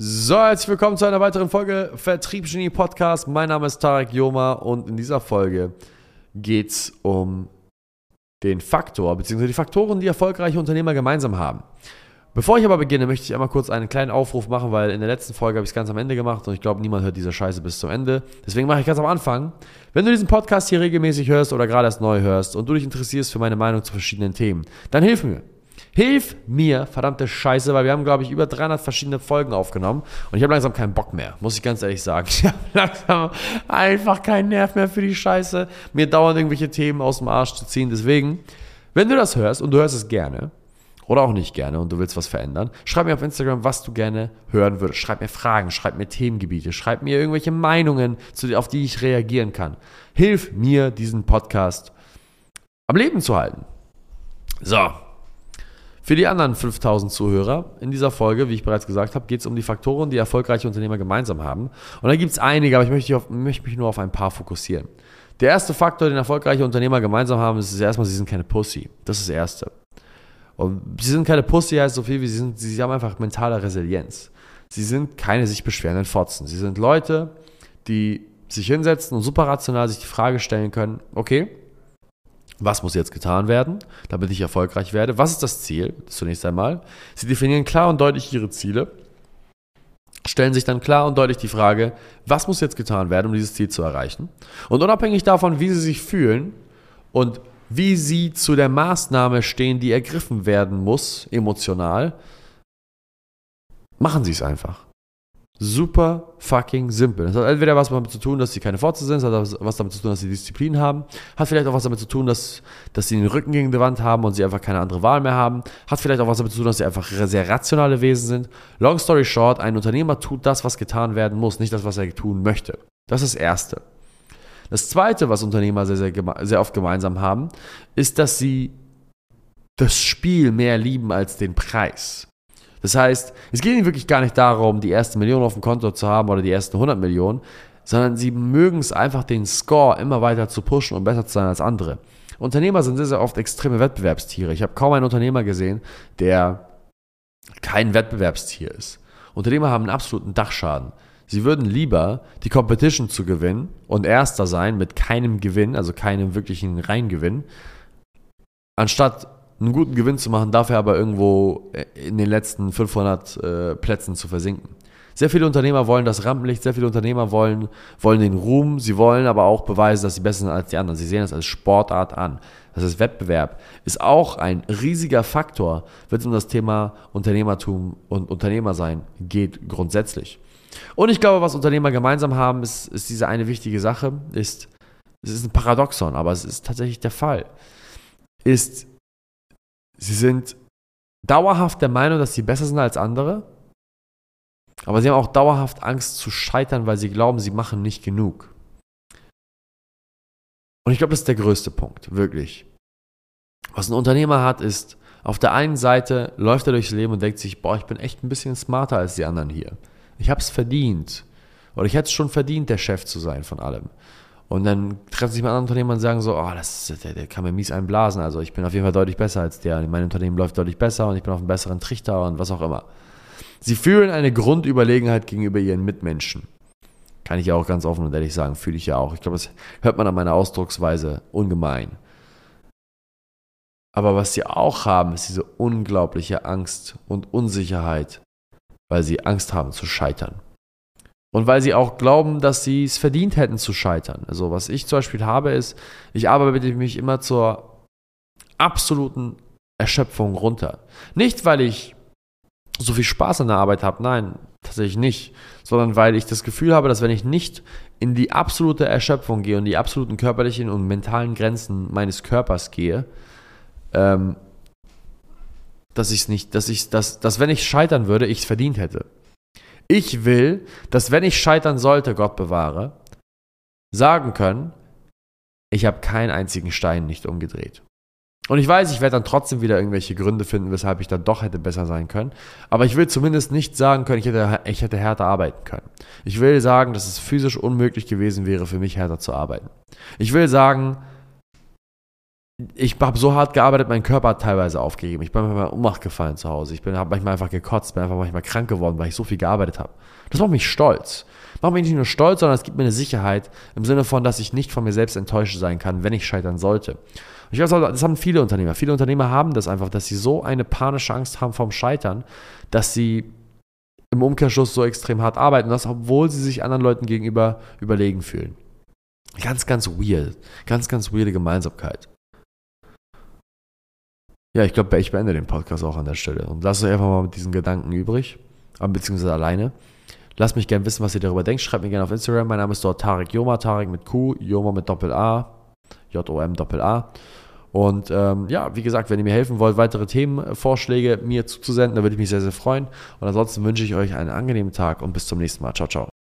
So, herzlich willkommen zu einer weiteren Folge Vertriebsgenie Podcast. Mein Name ist Tarek Joma und in dieser Folge geht es um den Faktor bzw. die Faktoren, die erfolgreiche Unternehmer gemeinsam haben. Bevor ich aber beginne, möchte ich einmal kurz einen kleinen Aufruf machen, weil in der letzten Folge habe ich es ganz am Ende gemacht und ich glaube, niemand hört diese Scheiße bis zum Ende. Deswegen mache ich ganz am Anfang. Wenn du diesen Podcast hier regelmäßig hörst oder gerade erst neu hörst und du dich interessierst für meine Meinung zu verschiedenen Themen, dann hilf mir. Hilf mir, verdammte Scheiße, weil wir haben, glaube ich, über 300 verschiedene Folgen aufgenommen und ich habe langsam keinen Bock mehr, muss ich ganz ehrlich sagen. Ich habe langsam einfach keinen Nerv mehr für die Scheiße, mir dauernd irgendwelche Themen aus dem Arsch zu ziehen. Deswegen, wenn du das hörst und du hörst es gerne oder auch nicht gerne und du willst was verändern, schreib mir auf Instagram, was du gerne hören würdest. Schreib mir Fragen, schreib mir Themengebiete, schreib mir irgendwelche Meinungen, auf die ich reagieren kann. Hilf mir, diesen Podcast am Leben zu halten. So, für die anderen 5000 Zuhörer in dieser Folge, wie ich bereits gesagt habe, geht es um die Faktoren, die erfolgreiche Unternehmer gemeinsam haben. Und da gibt es einige, aber ich möchte, auf, möchte, mich nur auf ein paar fokussieren. Der erste Faktor, den erfolgreiche Unternehmer gemeinsam haben, ist erstmal, sie sind keine Pussy. Das ist das Erste. Und sie sind keine Pussy heißt so viel, wie sie sind, sie haben einfach mentale Resilienz. Sie sind keine sich beschwerenden Fotzen. Sie sind Leute, die sich hinsetzen und super rational sich die Frage stellen können, okay, was muss jetzt getan werden, damit ich erfolgreich werde? Was ist das Ziel? Zunächst einmal. Sie definieren klar und deutlich ihre Ziele, stellen sich dann klar und deutlich die Frage, was muss jetzt getan werden, um dieses Ziel zu erreichen? Und unabhängig davon, wie sie sich fühlen und wie sie zu der Maßnahme stehen, die ergriffen werden muss, emotional, machen sie es einfach super fucking simpel. Das hat entweder was damit zu tun, dass sie keine Fotze sind, das hat was damit zu tun, dass sie Disziplin haben, hat vielleicht auch was damit zu tun, dass, dass sie den Rücken gegen die Wand haben und sie einfach keine andere Wahl mehr haben, hat vielleicht auch was damit zu tun, dass sie einfach sehr rationale Wesen sind. Long story short, ein Unternehmer tut das, was getan werden muss, nicht das, was er tun möchte. Das ist das Erste. Das Zweite, was Unternehmer sehr, sehr, sehr oft gemeinsam haben, ist, dass sie das Spiel mehr lieben als den Preis. Das heißt, es geht ihnen wirklich gar nicht darum, die erste Million auf dem Konto zu haben oder die ersten 100 Millionen, sondern sie mögen es einfach, den Score immer weiter zu pushen und besser zu sein als andere. Unternehmer sind sehr, sehr oft extreme Wettbewerbstiere. Ich habe kaum einen Unternehmer gesehen, der kein Wettbewerbstier ist. Unternehmer haben einen absoluten Dachschaden. Sie würden lieber die Competition zu gewinnen und Erster sein mit keinem Gewinn, also keinem wirklichen Reingewinn, anstatt einen guten Gewinn zu machen, dafür aber irgendwo äh, in den letzten 500 äh, Plätzen zu versinken. Sehr viele Unternehmer wollen das Rampenlicht, sehr viele Unternehmer wollen, wollen den Ruhm, sie wollen aber auch beweisen, dass sie besser sind als die anderen. Sie sehen das als Sportart an. Das heißt, Wettbewerb ist auch ein riesiger Faktor, wenn es um das Thema Unternehmertum und Unternehmersein geht, grundsätzlich. Und ich glaube, was Unternehmer gemeinsam haben, ist, ist diese eine wichtige Sache, ist, es ist ein Paradoxon, aber es ist tatsächlich der Fall, ist, Sie sind dauerhaft der Meinung, dass sie besser sind als andere, aber sie haben auch dauerhaft Angst zu scheitern, weil sie glauben, sie machen nicht genug. Und ich glaube, das ist der größte Punkt, wirklich. Was ein Unternehmer hat, ist, auf der einen Seite läuft er durchs Leben und denkt sich, boah, ich bin echt ein bisschen smarter als die anderen hier. Ich habe es verdient. Oder ich hätte es schon verdient, der Chef zu sein von allem. Und dann treffen sich mit anderen Unternehmern und sagen so, oh, das, der, der kann mir mies einblasen. Also ich bin auf jeden Fall deutlich besser als der. Mein Unternehmen läuft deutlich besser und ich bin auf einem besseren Trichter und was auch immer. Sie fühlen eine Grundüberlegenheit gegenüber ihren Mitmenschen. Kann ich ja auch ganz offen und ehrlich sagen, fühle ich ja auch. Ich glaube, das hört man an meiner Ausdrucksweise ungemein. Aber was sie auch haben, ist diese unglaubliche Angst und Unsicherheit, weil sie Angst haben zu scheitern. Und weil sie auch glauben, dass sie es verdient hätten zu scheitern. Also was ich zum Beispiel habe, ist, ich arbeite mich immer zur absoluten Erschöpfung runter. Nicht, weil ich so viel Spaß an der Arbeit habe, nein, tatsächlich nicht, sondern weil ich das Gefühl habe, dass wenn ich nicht in die absolute Erschöpfung gehe und die absoluten körperlichen und mentalen Grenzen meines Körpers gehe, ähm, dass ich es nicht, dass ich, dass, dass wenn ich scheitern würde, ich es verdient hätte. Ich will, dass wenn ich scheitern sollte, Gott bewahre, sagen können, ich habe keinen einzigen Stein nicht umgedreht. Und ich weiß, ich werde dann trotzdem wieder irgendwelche Gründe finden, weshalb ich dann doch hätte besser sein können. Aber ich will zumindest nicht sagen können, ich hätte, ich hätte härter arbeiten können. Ich will sagen, dass es physisch unmöglich gewesen wäre, für mich härter zu arbeiten. Ich will sagen, ich habe so hart gearbeitet, mein Körper hat teilweise aufgegeben. Ich bin manchmal Ohnmacht gefallen zu Hause. Ich habe manchmal einfach gekotzt, bin einfach manchmal krank geworden, weil ich so viel gearbeitet habe. Das macht mich stolz. Macht mich nicht nur stolz, sondern es gibt mir eine Sicherheit im Sinne von, dass ich nicht von mir selbst enttäuscht sein kann, wenn ich scheitern sollte. Und ich weiß, das haben viele Unternehmer. Viele Unternehmer haben das einfach, dass sie so eine panische Angst haben vom Scheitern, dass sie im Umkehrschluss so extrem hart arbeiten, das, obwohl sie sich anderen Leuten gegenüber überlegen fühlen. Ganz, ganz weird. Ganz, ganz weirde Gemeinsamkeit. Ja, ich glaube, ich beende den Podcast auch an der Stelle und lasse euch einfach mal mit diesen Gedanken übrig, beziehungsweise alleine. Lasst mich gerne wissen, was ihr darüber denkt. Schreibt mir gerne auf Instagram. Mein Name ist dort Tarek Joma, Tarek mit Q, Joma mit Doppel A, J-O-M Doppel A. Und ähm, ja, wie gesagt, wenn ihr mir helfen wollt, weitere Themenvorschläge mir zuzusenden, dann würde ich mich sehr, sehr freuen. Und ansonsten wünsche ich euch einen angenehmen Tag und bis zum nächsten Mal. Ciao, ciao.